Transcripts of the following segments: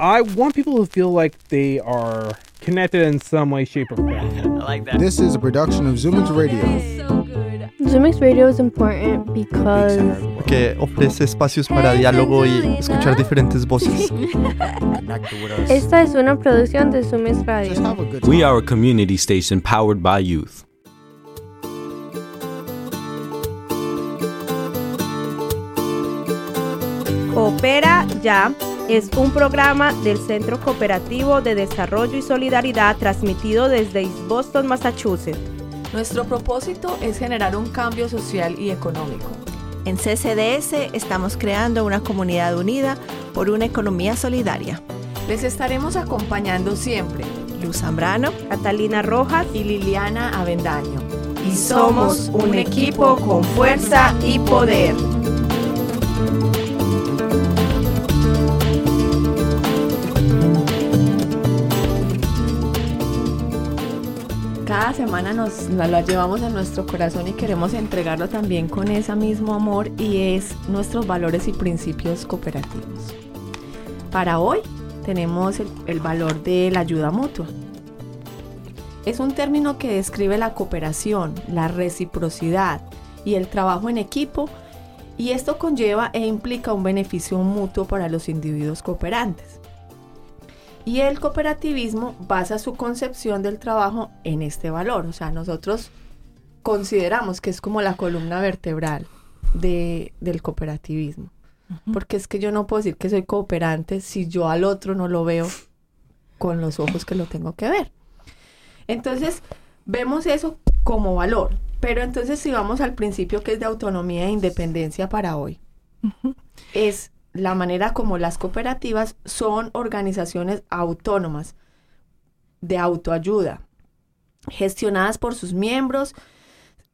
I want people to feel like they are connected in some way, shape, or form. I like that. This is a production of Zoomix Radio. Zoomix Radio is important because que ofrece espacios para diálogo y escuchar diferentes voces. Connect with us. esta es una producción de Zoomix Radio. have a good We are a community station powered by youth. Coopera Ya es un programa del Centro Cooperativo de Desarrollo y Solidaridad transmitido desde East Boston, Massachusetts. Nuestro propósito es generar un cambio social y económico. En CCDS estamos creando una comunidad unida por una economía solidaria. Les estaremos acompañando siempre. Luz Zambrano, Catalina Rojas Y Liliana Avendaño. y somos un equipo con fuerza y poder. Cada semana nos la, la llevamos a nuestro corazón y queremos entregarlo también con ese mismo amor y es nuestros valores y principios cooperativos. Para hoy tenemos el, el valor de la ayuda mutua. Es un término que describe la cooperación, la reciprocidad y el trabajo en equipo y esto conlleva e implica un beneficio mutuo para los individuos cooperantes. Y el cooperativismo basa su concepción del trabajo en este valor. O sea, nosotros consideramos que es como la columna vertebral de- del cooperativismo. Porque es que yo no puedo decir que soy cooperante si yo al otro no lo veo con los ojos que lo tengo que ver. Entonces, vemos eso como valor. Pero entonces si vamos al principio que es de autonomía e independencia para hoy, es la manera como las cooperativas son organizaciones autónomas de autoayuda, gestionadas por sus miembros,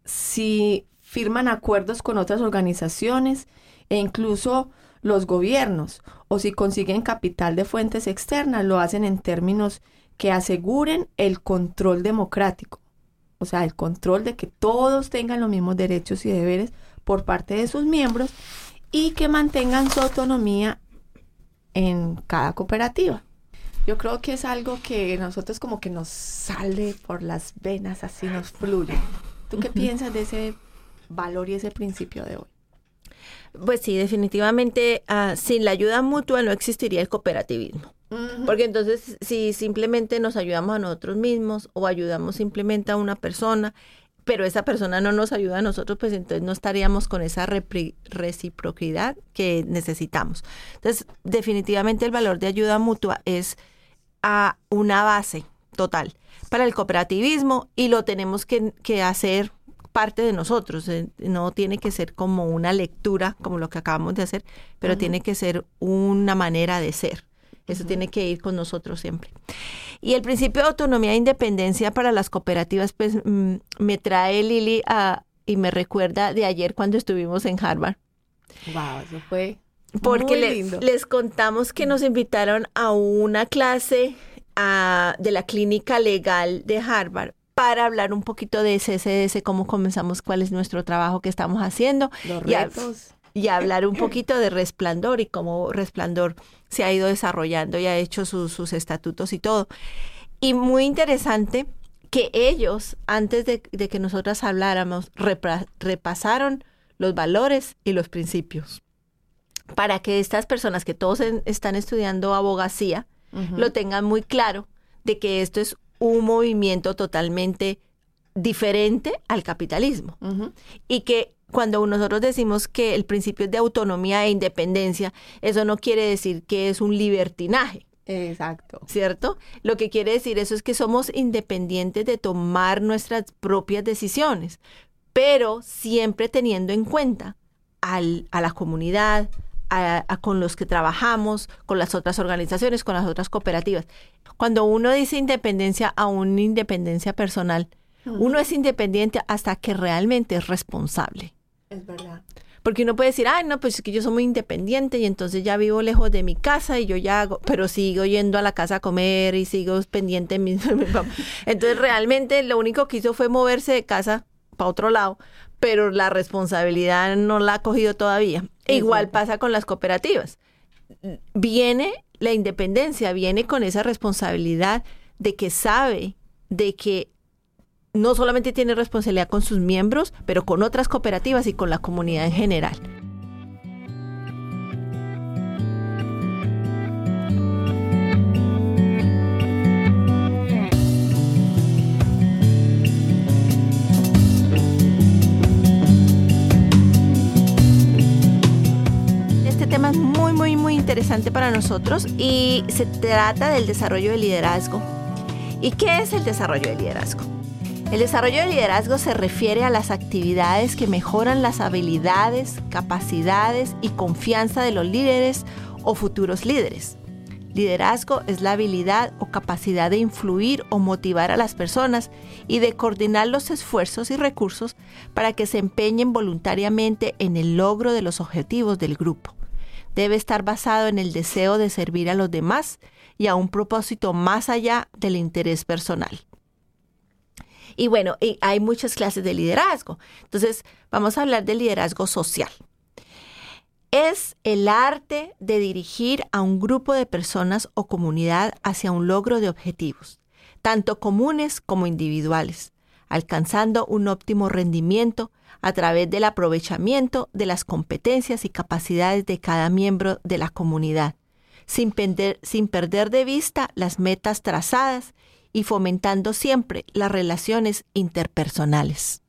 si firman acuerdos con otras organizaciones e incluso los gobiernos, o si consiguen capital de fuentes externas, lo hacen en términos que aseguren el control democrático, o sea, el control de que todos tengan los mismos derechos y deberes por parte de sus miembros y que mantengan su autonomía en cada cooperativa. Yo creo que es algo que nosotros como que nos sale por las venas, así nos fluye. ¿Tú qué piensas de ese valor y ese principio de hoy? pues sí, definitivamente ah, sin la ayuda mutua no existiría el cooperativismo. Porque entonces si simplemente nos ayudamos a nosotros mismos o ayudamos simplemente a una persona, pero esa persona no nos ayuda a nosotros, pues entonces no estaríamos con esa reciprocidad que necesitamos. Entonces, definitivamente el valor de ayuda mutua es a una base total para el cooperativismo y lo tenemos que, que hacer parte de nosotros. eh, No tiene que ser como una lectura, como lo que acabamos de hacer, pero tiene que ser una manera de ser. Eso tiene que ir con nosotros siempre. Y el principio de autonomía e independencia para las cooperativas, pues mm, me trae Lili a, y me recuerda de ayer cuando estuvimos en Harvard. Wow, eso fue Porque muy le- lindo. les contamos que nos invitaron a una clase ah, de la clínica legal de Harvard para hablar un poquito de CSS, cómo comenzamos, cuál es nuestro trabajo que estamos haciendo Los a- retos. Y hablar un poquito de Resplandor y cómo Resplandor se ha ido desarrollando y ha hecho sus, sus estatutos y todo. Y muy interesante que ellos, antes de, de que nosotras habláramos, repra- repasaron los valores y los principios. Para que estas personas que todos en- están estudiando abogacía lo tengan muy claro de que esto es un movimiento totalmente diferente al capitalismo. Y que cuando nosotros decimos que el principio es de autonomía e independencia, eso no quiere decir que es un libertinaje, Exacto. ¿cierto? Lo que quiere decir eso es que somos independientes de tomar nuestras propias decisiones, pero siempre teniendo en cuenta al- a la comunidad, a- a con los que trabajamos, con las otras organizaciones, con las otras cooperativas. Cuando uno dice independencia a una independencia personal, uno es independiente hasta que realmente es responsable. Es verdad. Porque uno puede decir, ay, no, pues es que yo soy muy independiente y entonces ya vivo lejos de mi casa y yo ya hago, pero sigo yendo a la casa a comer y sigo pendiente de mi, papá. Entonces realmente lo único que hizo fue moverse de casa para otro lado, pero la responsabilidad no la ha cogido todavía. E Igual pasa con las cooperativas. Viene la independencia viene con esa responsabilidad de que sabe de que no solamente tiene responsabilidad con sus miembros, pero con otras cooperativas y con la comunidad en general. Este tema es muy, interesante para nosotros y se trata del desarrollo del liderazgo. ¿Y qué es el desarrollo del liderazgo? El desarrollo del liderazgo se refiere a las actividades que mejoran las habilidades, capacidades y confianza de los líderes o futuros líderes. Liderazgo es la habilidad o capacidad de influir o motivar a las personas y de coordinar los esfuerzos y recursos para que se empeñen voluntariamente en el logro de los objetivos del grupo. Debe estar basado en el deseo de servir a los demás y a un propósito más allá del interés personal. Y bueno, y hay muchas clases de liderazgo. Entonces, vamos a hablar del liderazgo social. Es el arte de dirigir a un grupo de personas o comunidad hacia un logro de objetivos, tanto comunes como individuales, alcanzando un óptimo rendimiento a través del aprovechamiento de las competencias y capacidades de cada miembro de la comunidad, sin perder, sin perder de vista las metas trazadas y fomentando siempre las relaciones interpersonales.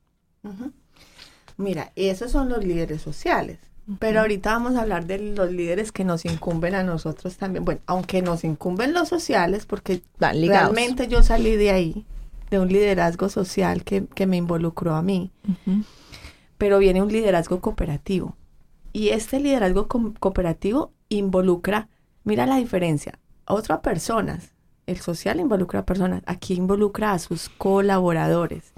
Mira, esos son los líderes sociales. Pero ahorita vamos a hablar de los líderes que nos incumben a nosotros también. Bueno, aunque nos incumben los sociales, porque realmente yo salí de ahí, de un liderazgo social que, que me involucró a mí. Pero viene un liderazgo cooperativo. Y este liderazgo co- cooperativo involucra, mira la diferencia, a otras personas. El social involucra a personas, aquí involucra a sus colaboradores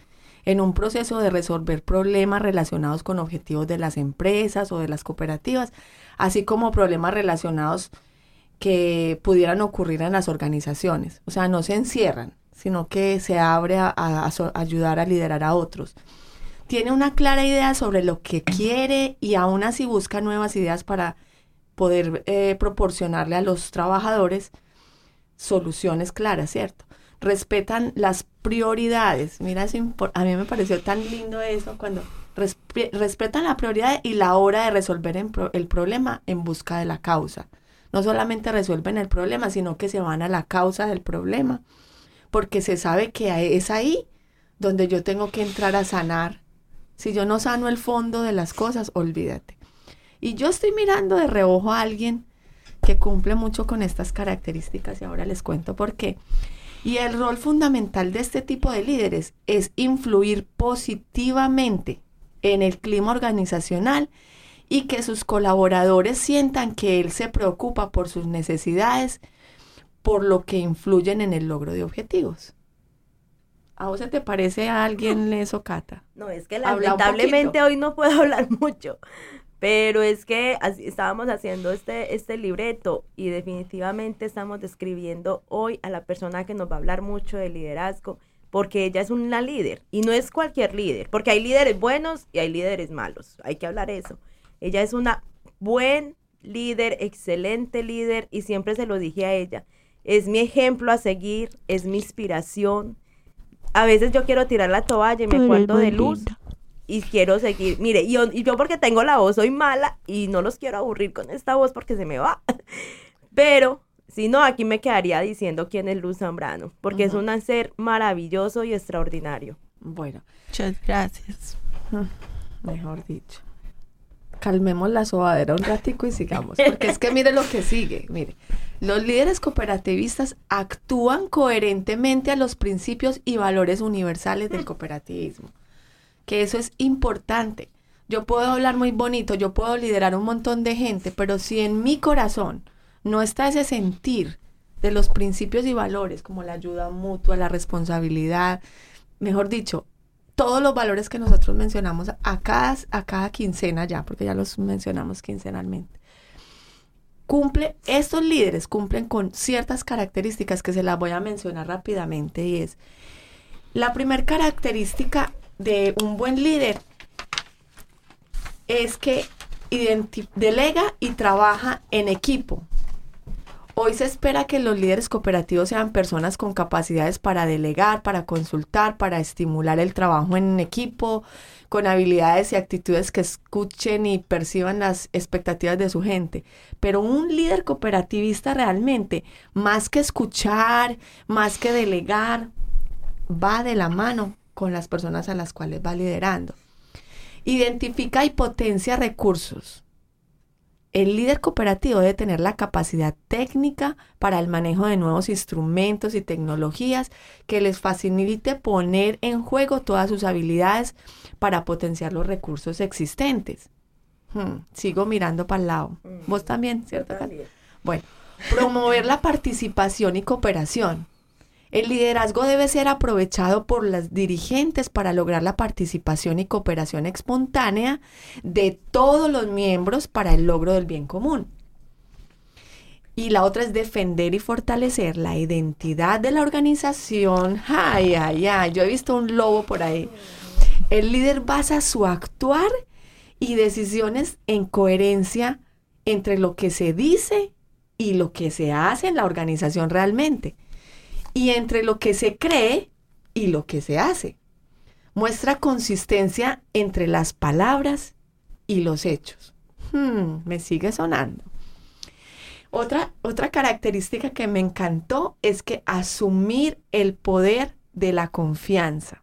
en un proceso de resolver problemas relacionados con objetivos de las empresas o de las cooperativas, así como problemas relacionados que pudieran ocurrir en las organizaciones. O sea, no se encierran, sino que se abre a, ayudar a liderar a otros. Tiene una clara idea sobre lo que quiere y aún así busca nuevas ideas para poder eh, proporcionarle a los trabajadores soluciones claras, ¿cierto? Respetan las prioridades. Mira, es a mí me pareció tan lindo eso cuando respe- respetan la prioridad y la hora de resolver pro- el problema en busca de la causa. No solamente resuelven el problema, sino que se van a la causa del problema, porque se sabe que es ahí donde yo tengo que entrar a sanar. Si yo no sano el fondo de las cosas, olvídate. Y yo estoy mirando de reojo a alguien que cumple mucho con estas características y ahora les cuento por qué. Y el rol fundamental de este tipo de líderes es influir positivamente en el clima organizacional y que sus colaboradores sientan que él se preocupa por sus necesidades, por lo que influyen en el logro de objetivos. ¿A vos se te parece a alguien eso, Cata? No, es que lamentablemente hoy no puedo hablar mucho, pero es que así- estábamos haciendo este, este libreto y definitivamente estamos describiendo hoy a la persona que nos va a hablar mucho de liderazgo, porque ella es una líder y no es cualquier líder, porque hay líderes buenos y hay líderes malos, hay que hablar eso. Ella es una buen líder, excelente líder y siempre se lo dije a ella. Es mi ejemplo a seguir, es mi inspiración. A veces yo quiero tirar la toalla y me acuerdo de luz y quiero seguir. Mire, y yo, y yo porque tengo la voz soy mala y no los quiero aburrir con esta voz porque se me va. Pero si no, aquí me quedaría diciendo quién es Luz Zambrano, porque es un ser maravilloso y extraordinario. Bueno, Muchas gracias. mejor dicho. Calmemos la sobadera un ratico y sigamos, porque es que mire lo que sigue, mire. Los líderes cooperativistas actúan coherentemente a los principios y valores universales del cooperativismo, que eso es importante. Yo puedo hablar muy bonito, yo puedo liderar un montón de gente, pero si en mi corazón no está ese sentir de los principios y valores como la ayuda mutua, la responsabilidad, mejor dicho, todos los valores que nosotros mencionamos a cada, a cada quincena ya, porque ya los mencionamos quincenalmente. Cumple, estos líderes cumplen con ciertas características que se las voy a mencionar rápidamente y es, la primera característica de un buen líder es que delega y trabaja en equipo. Hoy se espera que los líderes cooperativos sean personas con capacidades para delegar, para consultar, para estimular el trabajo en equipo, con habilidades y actitudes que escuchen y perciban las expectativas de su gente. Pero un líder cooperativista realmente, más que escuchar, más que delegar, va de la mano con las personas a las cuales va liderando. Identifica y potencia recursos el líder cooperativo debe tener la capacidad técnica para el manejo de nuevos instrumentos y tecnologías que les facilite poner en juego todas sus habilidades para potenciar los recursos existentes. Hmm, sigo mirando para el lado. Mm. Vos también, ¿cierto? También. Bueno, promover la participación y cooperación. El liderazgo debe ser aprovechado por las dirigentes para lograr la participación y cooperación espontánea de todos los miembros para el logro del bien común. Y la otra es defender y fortalecer la identidad de la organización. Ay, ay, ay, yo he visto un lobo por ahí. El líder basa su actuar y decisiones en coherencia entre lo que se dice y lo que se hace en la organización realmente y entre lo que se cree y lo que se hace. Muestra consistencia entre las palabras y los hechos. Hmm, me sigue sonando. Otra, otra característica que me encantó es que asumir el poder de la confianza.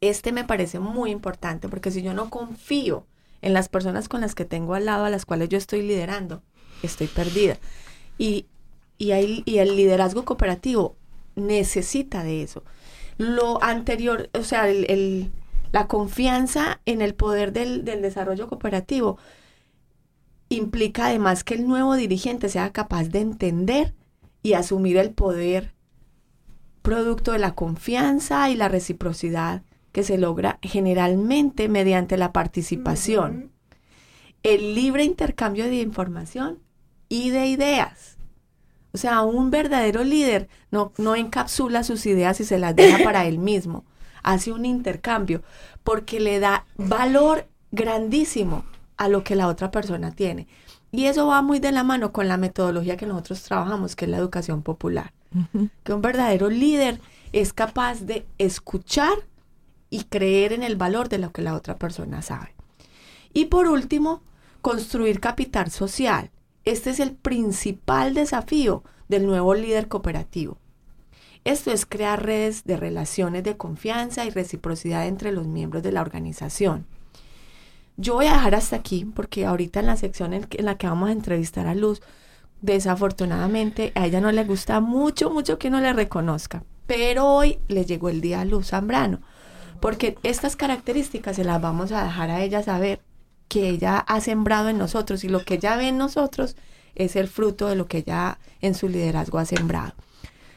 Este me parece muy importante porque si yo no confío en las personas con las que tengo al lado, a las cuales yo estoy liderando, estoy perdida. Y, y, el liderazgo cooperativo necesita de eso. Lo anterior, o sea, el- el- la confianza en el poder del, del desarrollo cooperativo implica además que el nuevo dirigente sea capaz de entender y asumir el poder producto de la confianza y la reciprocidad que se logra generalmente mediante la participación, el libre intercambio de información y de ideas. O sea, un verdadero líder no, no encapsula sus ideas y se las deja para él mismo. Hace un intercambio porque le da valor grandísimo a lo que la otra persona tiene. Y eso va muy de la mano con la metodología que nosotros trabajamos, que es la educación popular. Que un verdadero líder es capaz de escuchar y creer en el valor de lo que la otra persona sabe. Y por último, construir capital social. Este es el principal desafío del nuevo líder cooperativo. Esto es crear redes de relaciones de confianza y reciprocidad entre los miembros de la organización. Yo voy a dejar hasta aquí porque ahorita en la sección en, la que vamos a entrevistar a Luz, desafortunadamente a ella no le gusta mucho, mucho que no le reconozca. Pero hoy le llegó el día a Luz Zambrano, porque estas características se las vamos a dejar a ella saber que ella ha sembrado en nosotros y lo que ella ve en nosotros es el fruto de lo que ella en su liderazgo ha sembrado.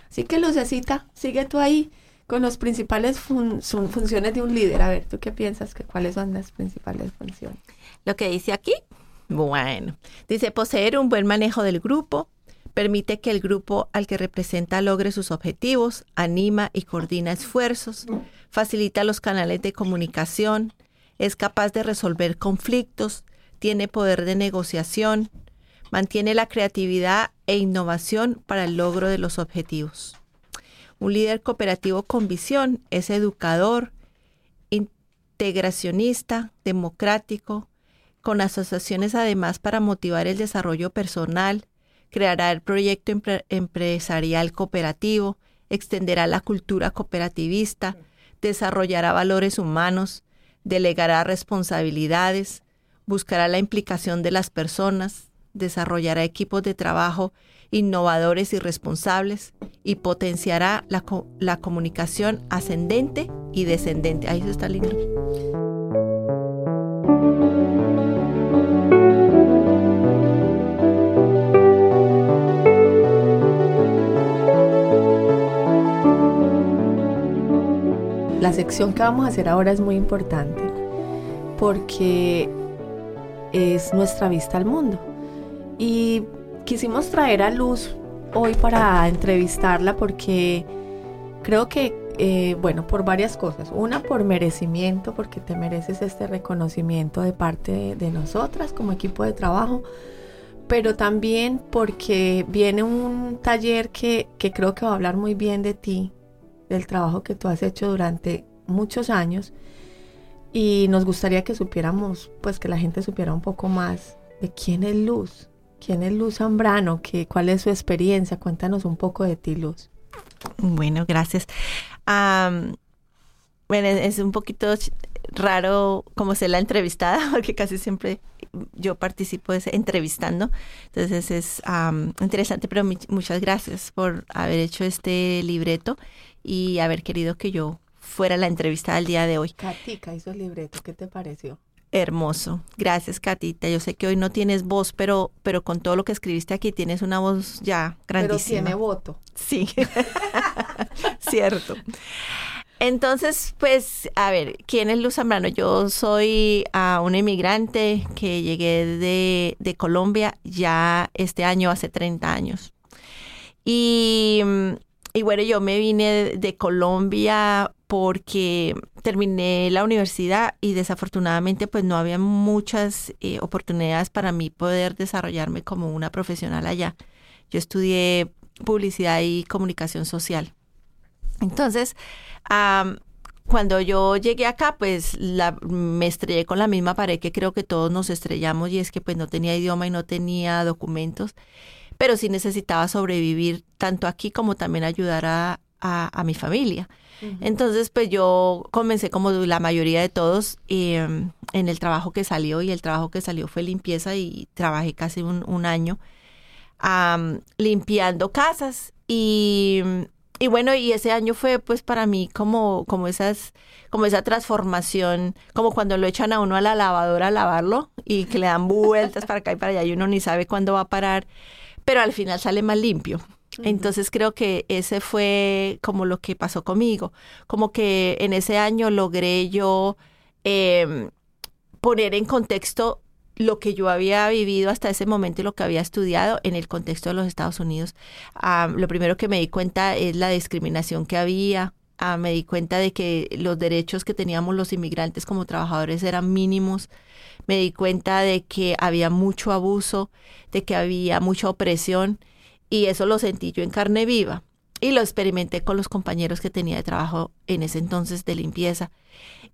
Así que Lucecita, sigue tú ahí con las principales fun- funciones de un líder. A ver, ¿tú qué piensas? que ¿Cuáles son las principales funciones? Lo que dice aquí, bueno, dice poseer un buen manejo del grupo, permite que el grupo al que representa logre sus objetivos, anima y coordina esfuerzos, facilita los canales de comunicación, es capaz de resolver conflictos, tiene poder de negociación, mantiene la creatividad e innovación para el logro de los objetivos. Un líder cooperativo con visión es educador, integracionista, democrático, con asociaciones además para motivar el desarrollo personal, creará el proyecto empre- empresarial cooperativo, extenderá la cultura cooperativista, desarrollará valores humanos, delegará responsabilidades, buscará la implicación de las personas, desarrollará equipos de trabajo innovadores y responsables y potenciará la, la comunicación ascendente y descendente. Ahí está lindo. La sección que vamos a hacer ahora es muy importante porque es nuestra vista al mundo. Y quisimos traer a Luz hoy para entrevistarla porque creo que, eh, bueno, por varias cosas. Una, por merecimiento, porque te mereces este reconocimiento de parte de, de nosotras como equipo de trabajo. pero también porque viene un taller que, que creo que va a hablar muy bien de ti, del trabajo que tú has hecho durante muchos años y nos gustaría que supiéramos, pues que la gente supiera un poco más de quién es Luz, quién es Luz Zambrano, que, cuál es su experiencia, cuéntanos un poco de ti, Luz. Bueno, gracias. Bueno, es un poquito raro como ser la entrevistada, porque casi siempre yo participo es entrevistando. Entonces es interesante, pero muchas gracias por haber hecho este libreto y haber querido que yo fuera la entrevistada el día de hoy. Katica hizo el libreto, ¿qué te pareció? Hermoso. Gracias, Catita. Yo sé que hoy no tienes voz, pero, pero con todo lo que escribiste aquí tienes una voz ya Pero grandísima. tiene voto. Sí, cierto. Entonces, pues, a ver, ¿quién es Luz Zambrano? Yo soy ah, una inmigrante que llegué de, de Colombia ya este año, hace 30 años. Y, mm, y bueno, yo me vine de, Colombia porque terminé la universidad y desafortunadamente pues no había muchas eh, oportunidades para mí poder desarrollarme como una profesional allá. Yo estudié publicidad y comunicación social. Entonces, cuando yo llegué acá, pues la, me estrellé con la misma pared que creo que todos nos estrellamos y es que pues no tenía idioma y no tenía documentos, pero sí necesitaba sobrevivir tanto aquí como también ayudar a, a, a mi familia. Entonces, pues yo comencé como la mayoría de todos em, en el trabajo que salió y el trabajo que salió fue limpieza y trabajé casi un, un año limpiando casas. Y, y bueno, y ese año fue pues para mí como, como esas, como esa transformación, como cuando lo echan a uno a la lavadora a lavarlo y que le dan vueltas para acá y para allá y uno ni sabe cuándo va a parar, pero al final sale más limpio. Entonces creo que ese fue como lo que pasó conmigo, como que en ese año logré yo em, poner en contexto lo que yo había vivido hasta ese momento y lo que había estudiado en el contexto de los Estados Unidos. Ah, lo primero que me di cuenta es la discriminación que había. Me di cuenta de que los derechos que teníamos los inmigrantes como trabajadores eran mínimos. Me di cuenta de que había mucho abuso, de que había mucha opresión y eso lo sentí yo en carne viva. Y lo experimenté con los compañeros que tenía de trabajo en ese entonces de limpieza.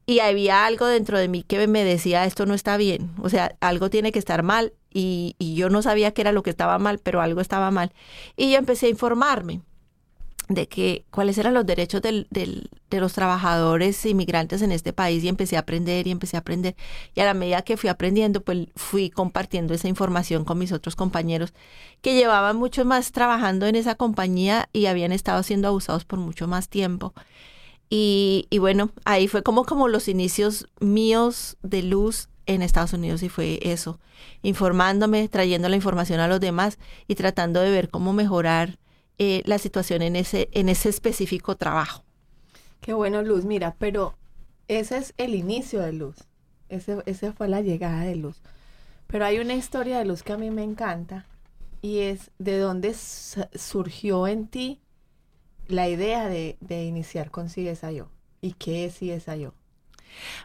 Y había algo dentro de mí que me decía, esto no está bien, o sea, algo tiene que estar mal. Y, y yo no sabía qué era lo que estaba mal, pero algo estaba mal. Y yo empecé a informarme de que cuáles eran los derechos del, del- de los trabajadores inmigrantes en este país y empecé a aprender y empecé a aprender. Y a la medida que fui aprendiendo, pues fui compartiendo esa información con mis otros compañeros que llevaban mucho más trabajando en esa compañía y habían estado siendo abusados por mucho más tiempo. Y, y bueno, ahí fue como, como los inicios míos de luz en Estados Unidos y fue eso, informándome, trayendo la información a los demás y tratando de ver cómo mejorar eh, la situación en ese, en ese específico trabajo. Qué bueno, Luz. Mira, pero ese es el inicio de Luz. Ese, ese fue la llegada de Luz. Pero hay una historia de Luz que a mí me encanta y es de dónde surgió en ti la idea de, de iniciar con CSIO. ¿Y qué es CSIO?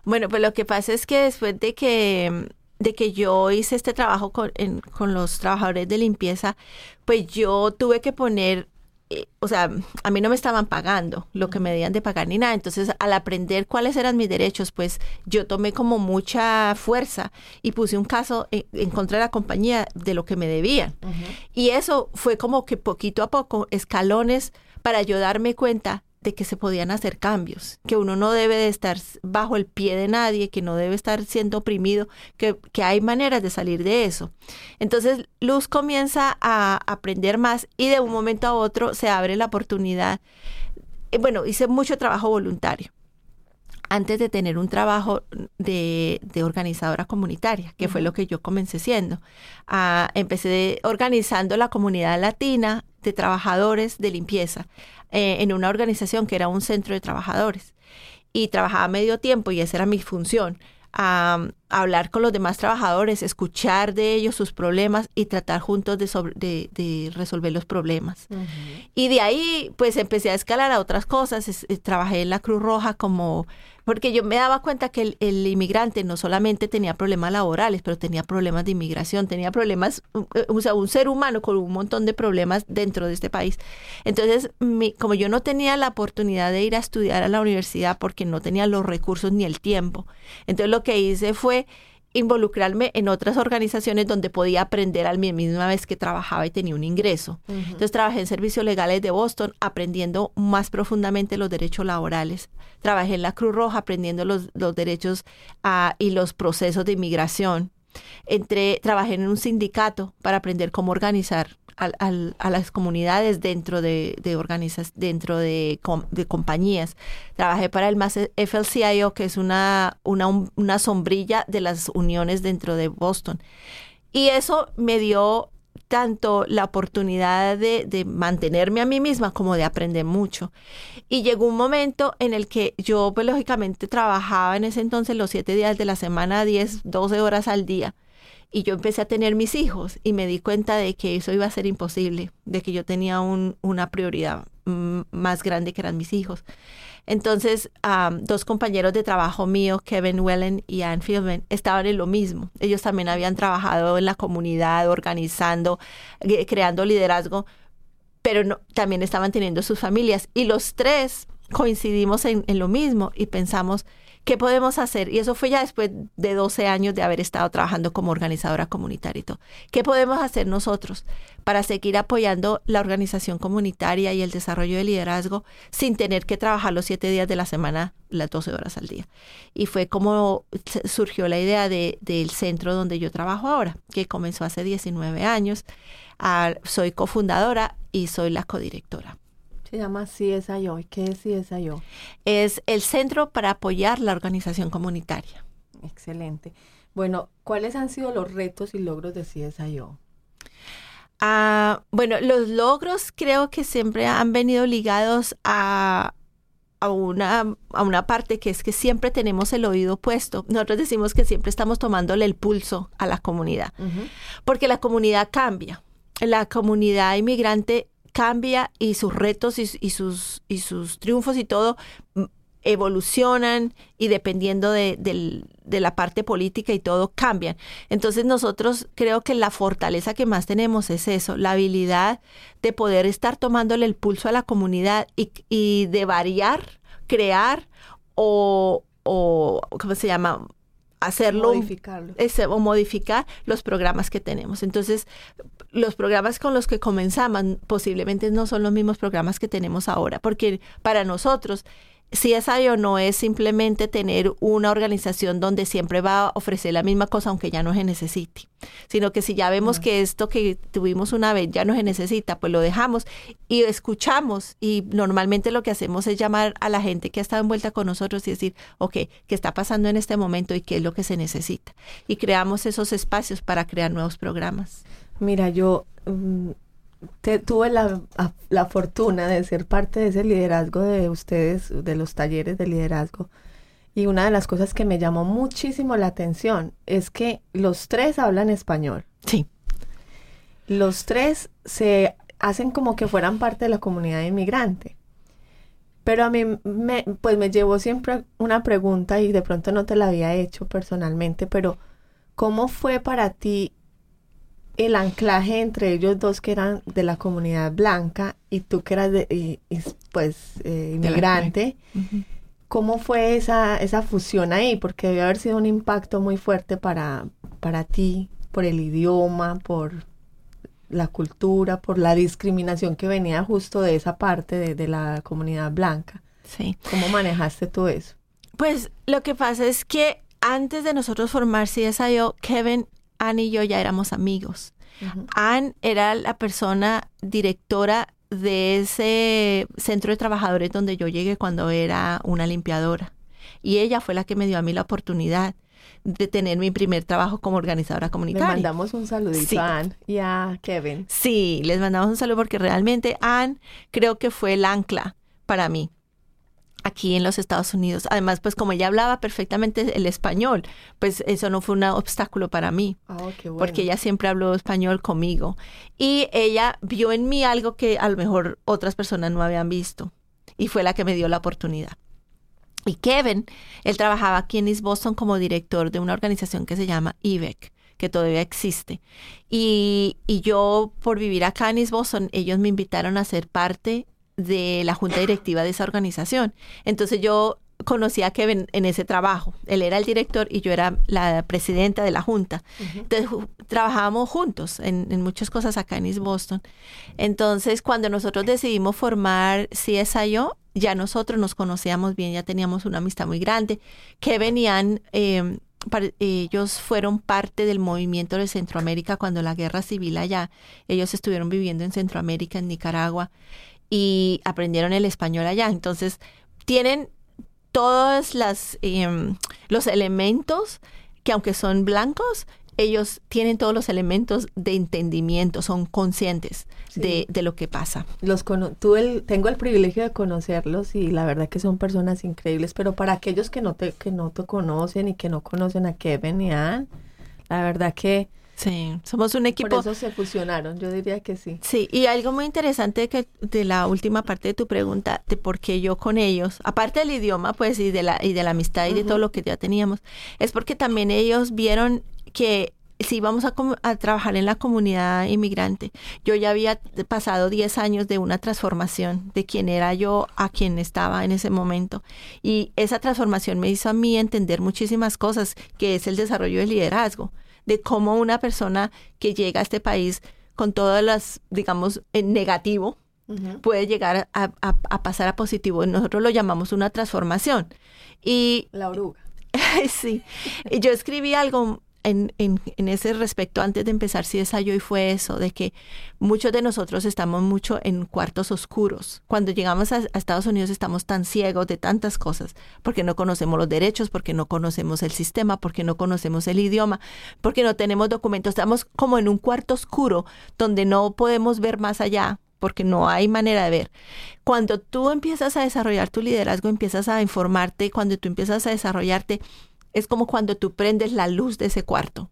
Bueno, pues lo que pasa es que después de que, de que yo hice este trabajo con, en- con los trabajadores de limpieza, pues yo tuve que poner, eh, o sea, a mí no me estaban pagando lo que me debían de pagar ni nada. Entonces, al aprender cuáles eran mis derechos, pues yo tomé como mucha fuerza y puse un caso en, en contra de la compañía de lo que me debían. Y eso fue como que poquito a poco, escalones, para yo darme cuenta de que se podían hacer cambios, que uno no debe de estar bajo el pie de nadie, que no debe estar siendo oprimido, que, que hay maneras de salir de eso. Entonces Luz comienza a aprender más y de un momento a otro se abre la oportunidad. Eh, Bueno, hice mucho trabajo voluntario antes de tener un trabajo de, de organizadora comunitaria, que fue lo que yo comencé siendo. Ah, empecé organizando la comunidad latina de trabajadores de limpieza eh, en una organización que era un centro de trabajadores. Y trabajaba medio tiempo y esa era mi función. Hablar con los demás trabajadores, escuchar de ellos sus problemas y tratar juntos de, sobre- de, de resolver los problemas. Y de ahí, pues empecé a escalar a otras cosas. Es- eh, trabajé en la Cruz Roja como, porque yo me daba cuenta que el, el inmigrante no solamente tenía problemas laborales, pero tenía problemas de inmigración, tenía problemas, eh, o sea, un ser humano con un montón de problemas dentro de este país. Entonces, mi- como yo no tenía la oportunidad de ir a estudiar a la universidad porque no tenía los recursos ni el tiempo, entonces lo que hice fue involucrarme en otras organizaciones donde podía aprender a la misma vez que trabajaba y tenía un ingreso. Entonces trabajé en servicios legales de Boston aprendiendo más profundamente los derechos laborales. Trabajé en la Cruz Roja aprendiendo los, los derechos ah, y los procesos de inmigración. Entré, trabajé en un sindicato para aprender cómo organizar a las comunidades dentro de, organizas, dentro de, com- de compañías. Trabajé para el MAS FLCIO, que es una, una, una sombrilla de las uniones dentro de Boston. Y eso me dio tanto la oportunidad de, de mantenerme a mí misma como de aprender mucho. Y llegó un momento en el que yo, pues lógicamente, trabajaba en ese entonces los siete días de la semana, 10, 12 horas al día. Y yo empecé a tener mis hijos y me di cuenta de que eso iba a ser imposible, de que yo tenía un- una prioridad mm, más grande que eran mis hijos. Entonces, dos compañeros de trabajo mío, Kevin Wellen y Ann Fieldman, estaban en lo mismo. Ellos también habían trabajado en la comunidad, organizando, eh, creando liderazgo, pero no- también estaban teniendo sus familias. Y los tres coincidimos en lo mismo y pensamos, ¿qué podemos hacer? Y eso fue ya después de 12 años de haber estado trabajando como organizadora comunitaria y todo. ¿Qué podemos hacer nosotros para seguir apoyando la organización comunitaria y el desarrollo de liderazgo sin tener que trabajar los siete días de la semana, las 12 horas al día? Y fue como surgió la idea de- del centro donde yo trabajo ahora, que comenzó hace 19 años. Ah, soy cofundadora y soy la codirectora. Se llama CSIO. ¿Y qué es CSIO? Es el centro para apoyar la organización comunitaria. Excelente. Bueno, ¿cuáles han sido los retos y logros de CSIO? Ah, bueno, los logros creo que siempre han venido ligados a, a, una, a una parte que es que siempre tenemos el oído puesto. Nosotros decimos que siempre estamos tomándole el pulso a la comunidad, porque la comunidad cambia. La comunidad inmigrante cambia y sus retos y, y sus, y sus triunfos y todo mm, evolucionan y dependiendo de, del- de la parte política y todo cambian. Entonces nosotros creo que la fortaleza que más tenemos es eso, la habilidad de poder estar tomándole el pulso a la comunidad y, y de variar, crear o, o, ¿cómo se llama? Hacerlo Modificarlo. o modificar los programas que tenemos. Entonces, los programas con los que comenzamos posiblemente no son los mismos programas que tenemos ahora, porque para nosotros CSIO no es simplemente tener una organización donde siempre va a ofrecer la misma cosa aunque ya no se necesite, sino que si ya vemos que esto que tuvimos una vez ya no se necesita, pues lo dejamos y escuchamos y normalmente lo que hacemos es llamar a la gente que ha estado envuelta con nosotros y decir, ok, ¿qué está pasando en este momento y qué es lo que se necesita? Y creamos esos espacios para crear nuevos programas. Mira, yo mm, te- tuve la, la fortuna de ser parte de ese liderazgo de ustedes, de los talleres de liderazgo. Y una de las cosas que me llamó muchísimo la atención es que los tres hablan español. Sí. Los tres se hacen como que fueran parte de la comunidad inmigrante. Pero a mí me, pues me llevó siempre una pregunta y de pronto no te la había hecho personalmente, pero ¿cómo fue para ti el anclaje entre ellos dos que eran de la comunidad blanca y tú que eras de, y- y, pues eh, inmigrante? ¿Cómo fue esa, esa fusión ahí? Porque debe haber sido un impacto muy fuerte para, para ti, por el idioma, por la cultura, por la discriminación que venía justo de esa parte de, de la comunidad blanca. Sí. ¿Cómo manejaste tú eso? Pues lo que pasa es que antes de nosotros formar CSIO, Kevin, Ann y yo ya éramos amigos. Ann era la persona directora de ese centro de trabajadores donde yo llegué cuando era una limpiadora. Y ella fue la que me dio a mí la oportunidad de tener mi primer trabajo como organizadora Le comunitaria. mandamos un saludito Sí. a Ann y a Kevin. Sí, les mandamos un saludo porque realmente Ann creo que fue el ancla para mí. Aquí en los Estados Unidos. Además, pues como ella hablaba perfectamente el español, pues eso no fue un obstáculo para mí, Ah, qué bueno. porque ella siempre habló español conmigo. Y ella vio en mí algo que a lo mejor otras personas no habían visto, y fue la que me dio la oportunidad. Y Kevin, él trabajaba aquí en East Boston como director de una organización que se llama IBEC, que todavía existe. Y, y yo, por vivir acá en East Boston, ellos me invitaron a ser parte de la junta directiva de esa organización. Entonces yo conocí a Kevin en ese trabajo. Él era el director y yo era la presidenta de la junta. Entonces ju- trabajábamos juntos en, en muchas cosas acá en East Boston. Entonces cuando nosotros decidimos formar CSIO, ya nosotros nos conocíamos bien, ya teníamos una amistad muy grande. Kevin y Ann, eh, par- ellos fueron parte del movimiento de Centroamérica cuando la guerra civil allá. Ellos estuvieron viviendo en Centroamérica, en Nicaragua, y aprendieron el español allá. Entonces, tienen todos las, em, los elementos que aunque son blancos, ellos tienen todos los elementos de entendimiento, son conscientes de, de lo que pasa. Los cono- tuve el- tengo el privilegio de conocerlos y la verdad que son personas increíbles, pero para aquellos que no te, que no te conocen y que no conocen a Kevin y Ann, la verdad que Sí, somos un equipo... por eso se fusionaron, yo diría que sí. Sí, y algo muy interesante que de la última parte de tu pregunta, de por qué yo con ellos, aparte del idioma, pues, y de la, y de la amistad y de todo lo que ya teníamos, es porque también ellos vieron que si íbamos a, a trabajar en la comunidad inmigrante, yo ya había pasado 10 años de una transformación de quién era yo a quien estaba en ese momento. Y esa transformación me hizo a mí entender muchísimas cosas, que es el desarrollo del liderazgo, de cómo una persona que llega a este país con todas las, digamos, en negativo, puede llegar a, a- a pasar a positivo. Nosotros lo llamamos una transformación. Y La oruga. sí, y yo escribí algo en, en, en ese respecto antes de empezar si yo y fue eso, de que muchos de nosotros estamos mucho en cuartos oscuros. Cuando llegamos a Estados Unidos estamos tan ciegos de tantas cosas, porque no conocemos los derechos, porque no conocemos el sistema, porque no conocemos el idioma, porque no tenemos documentos. Estamos como en un cuarto oscuro donde no podemos ver más allá, porque no hay manera de ver. Cuando tú empiezas a desarrollar tu liderazgo, empiezas a informarte, cuando tú empiezas a desarrollarte, es como cuando tú prendes la luz de ese cuarto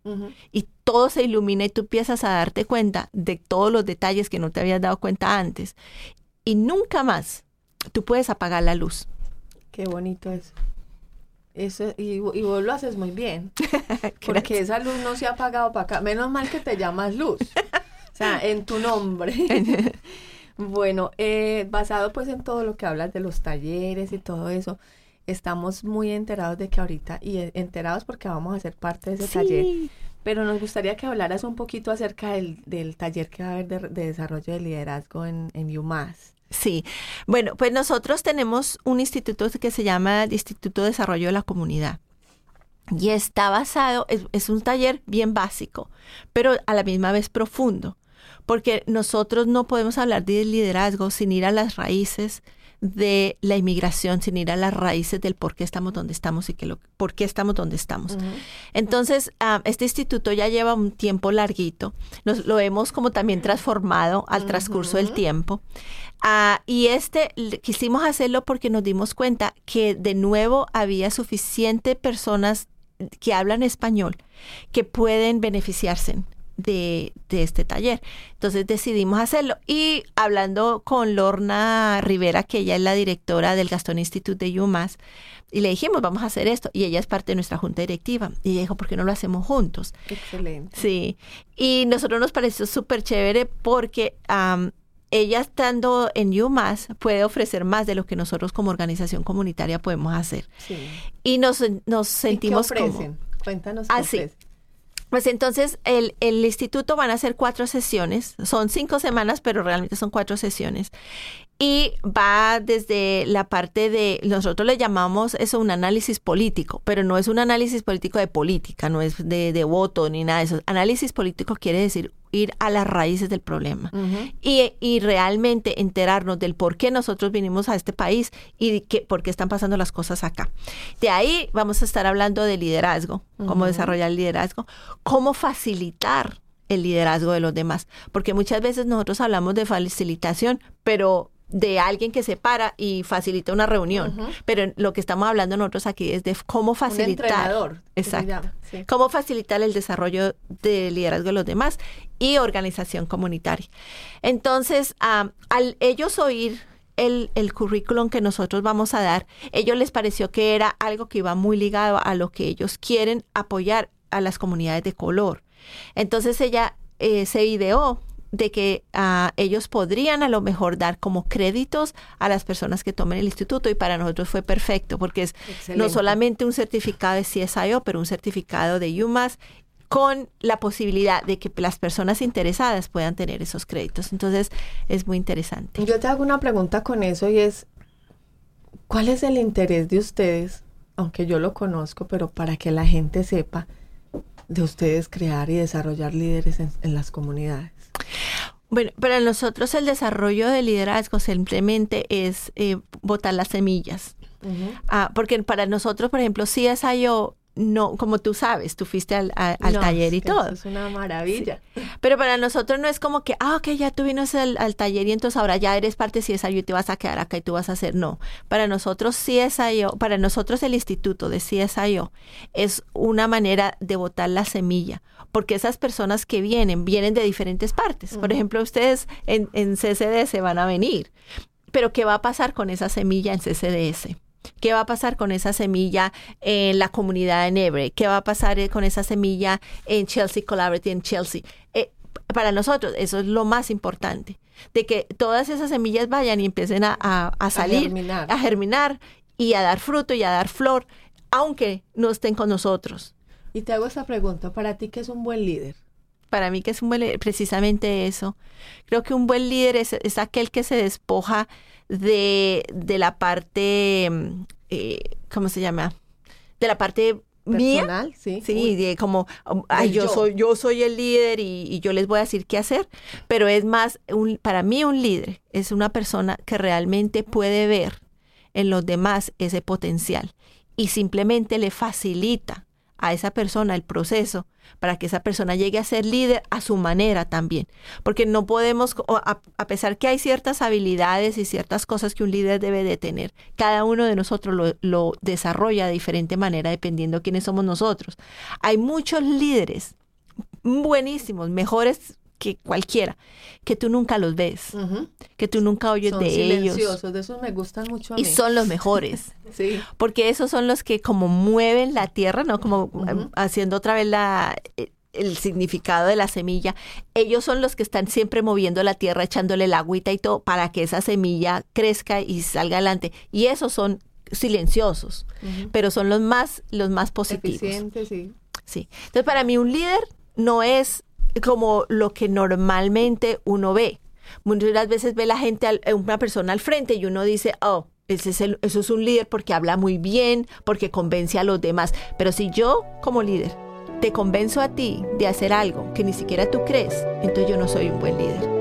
y todo se ilumina y tú empiezas a darte cuenta de todos los detalles que no te habías dado cuenta antes. Y nunca más tú puedes apagar la luz. Qué bonito eso. Eso, y, y vos lo haces muy bien. Porque esa luz no se ha apagado para acá. Menos mal que te llamas Luz. O sea, en tu nombre. bueno, eh, basado pues en todo lo que hablas de los talleres y todo eso, estamos muy enterados de que ahorita, y eh, enterados porque vamos a ser parte de ese taller, pero nos gustaría que hablaras un poquito acerca del, del taller que va a haber de, de desarrollo de liderazgo en, en UMass. Sí, bueno, pues nosotros tenemos un instituto que se llama el Instituto de Desarrollo de la Comunidad. Y está basado, es, es un taller bien básico, pero a la misma vez profundo, porque nosotros no podemos hablar de liderazgo sin ir a las raíces de la inmigración, sin ir a las raíces del por qué estamos donde estamos y que lo, por qué estamos donde estamos. Entonces, ah, este instituto ya lleva un tiempo larguito, nos lo hemos como también transformado al transcurso del tiempo. Ah, y este quisimos hacerlo porque nos dimos cuenta que de nuevo había suficiente personas que hablan español que pueden beneficiarse de, de este taller. Entonces decidimos hacerlo. Y hablando con Lorna Rivera, que ella es la directora del Gastón Institute de UMass, y le dijimos, vamos a hacer esto. Y ella es parte de nuestra junta directiva. Y ella dijo, ¿por qué no lo hacemos juntos? Excelente. Sí, y nosotros nos pareció súper chévere porque ella estando en UMass puede ofrecer más de lo que nosotros como organización comunitaria podemos hacer. Sí. Y nos, nos ¿Y qué sentimos como... ofrecen? Cuéntanos qué Ah, ofrecen. Pues entonces el, el instituto van a hacer cuatro sesiones, son cinco semanas, pero realmente son cuatro sesiones. Y va desde la parte de, nosotros le llamamos eso un análisis político, pero no es un análisis político de política, no es de, de voto ni nada de eso. Análisis político quiere decir ir a las raíces del problema y, y realmente enterarnos del por qué nosotros vinimos a este país y qué, por qué están pasando las cosas acá. De ahí vamos a estar hablando de liderazgo, cómo desarrollar el liderazgo, cómo facilitar el liderazgo de los demás, porque muchas veces nosotros hablamos de facilitación, pero de alguien que se para y facilita una reunión. Pero lo que estamos hablando nosotros aquí es de cómo facilitar. entrenador, Exacto. sí. Cómo facilitar el desarrollo de liderazgo de los demás y organización comunitaria. Entonces, am, al ellos oír el, el currículum que nosotros vamos a dar, ellos les pareció que era algo que iba muy ligado a lo que ellos quieren apoyar a las comunidades de color. Entonces ella eh, se ideó de que ah, ellos podrían a lo mejor dar como créditos a las personas que tomen el instituto y para nosotros fue perfecto porque es no solamente un certificado de CSIO, pero un certificado de UMass con la posibilidad de que las personas interesadas puedan tener esos créditos. Entonces es muy interesante. Yo te hago una pregunta con eso y es, ¿cuál es el interés de ustedes, aunque yo lo conozco, pero para que la gente sepa, de ustedes crear y desarrollar líderes en, en las comunidades? Bueno, para nosotros el desarrollo de liderazgo simplemente es eh, botar las semillas. Ah, porque para nosotros, por ejemplo, CSIO, no, como tú sabes, tú fuiste al, a- al No, taller y es que todo. eso es una maravilla. Pero para nosotros no es como que, ah, ok, ya tú vienes al, al taller y entonces ahora ya eres parte de CSIO y te vas a quedar acá y tú vas a hacer. No. Para nosotros CSIO, para nosotros el instituto de CSIO es una manera de botar la semilla. Porque esas personas que vienen, vienen de diferentes partes. Por ejemplo, ustedes en, en CCDS van a venir. Pero ¿qué va a pasar con esa semilla en CCDS? ¿Qué va a pasar con esa semilla en la comunidad de Nebre? ¿Qué va a pasar eh, con esa semilla en Chelsea Collaborative en Chelsea? Eh, para nosotros eso es lo más importante, de que todas esas semillas vayan y empiecen a, a- a salir, germinar. a germinar y a dar fruto y a dar flor, aunque no estén con nosotros. Y te hago esa pregunta, ¿para ti qué es un buen líder? Para mí que es un buen precisamente eso. Creo que un buen líder es, es aquel que se despoja de, de la parte, mm, eh, ¿cómo se llama? De la parte mía. Personal, sí. Sí, Uy, de como, um, ay, yo. soy, yo soy el líder y, y yo les voy a decir qué hacer, pero es más, un, para mí un líder es una persona que realmente puede ver en los demás ese potencial y simplemente le facilita a esa persona el proceso para que esa persona llegue a ser líder a su manera también. Porque no podemos, a, pesar que hay ciertas habilidades y ciertas cosas que un líder debe de tener, cada uno de nosotros lo, lo desarrolla de diferente manera dependiendo de quiénes somos nosotros. Hay muchos líderes buenísimos, mejores que cualquiera, que tú nunca los ves, que tú nunca oyes Son de ellos. silenciosos, de esos me gustan mucho a mí. Y son los mejores. Sí. porque esos son los que como mueven la tierra, ¿no? Como eh, haciendo otra vez la, eh, el significado de la semilla. Ellos son los que están siempre moviendo la tierra, echándole el agüita y todo para que esa semilla crezca y salga adelante. Y esos son silenciosos, pero son los más, los más positivos. Sí. Sí. Entonces, para mí un líder no es como lo que normalmente uno ve. Muchas veces ve la gente, al- eh, una persona al frente y uno dice, oh, ese es el- eso es un líder porque habla muy bien, porque convence a los demás. Pero si yo, como líder, te convenzo a ti de hacer algo que ni siquiera tú crees, entonces yo no soy un buen líder.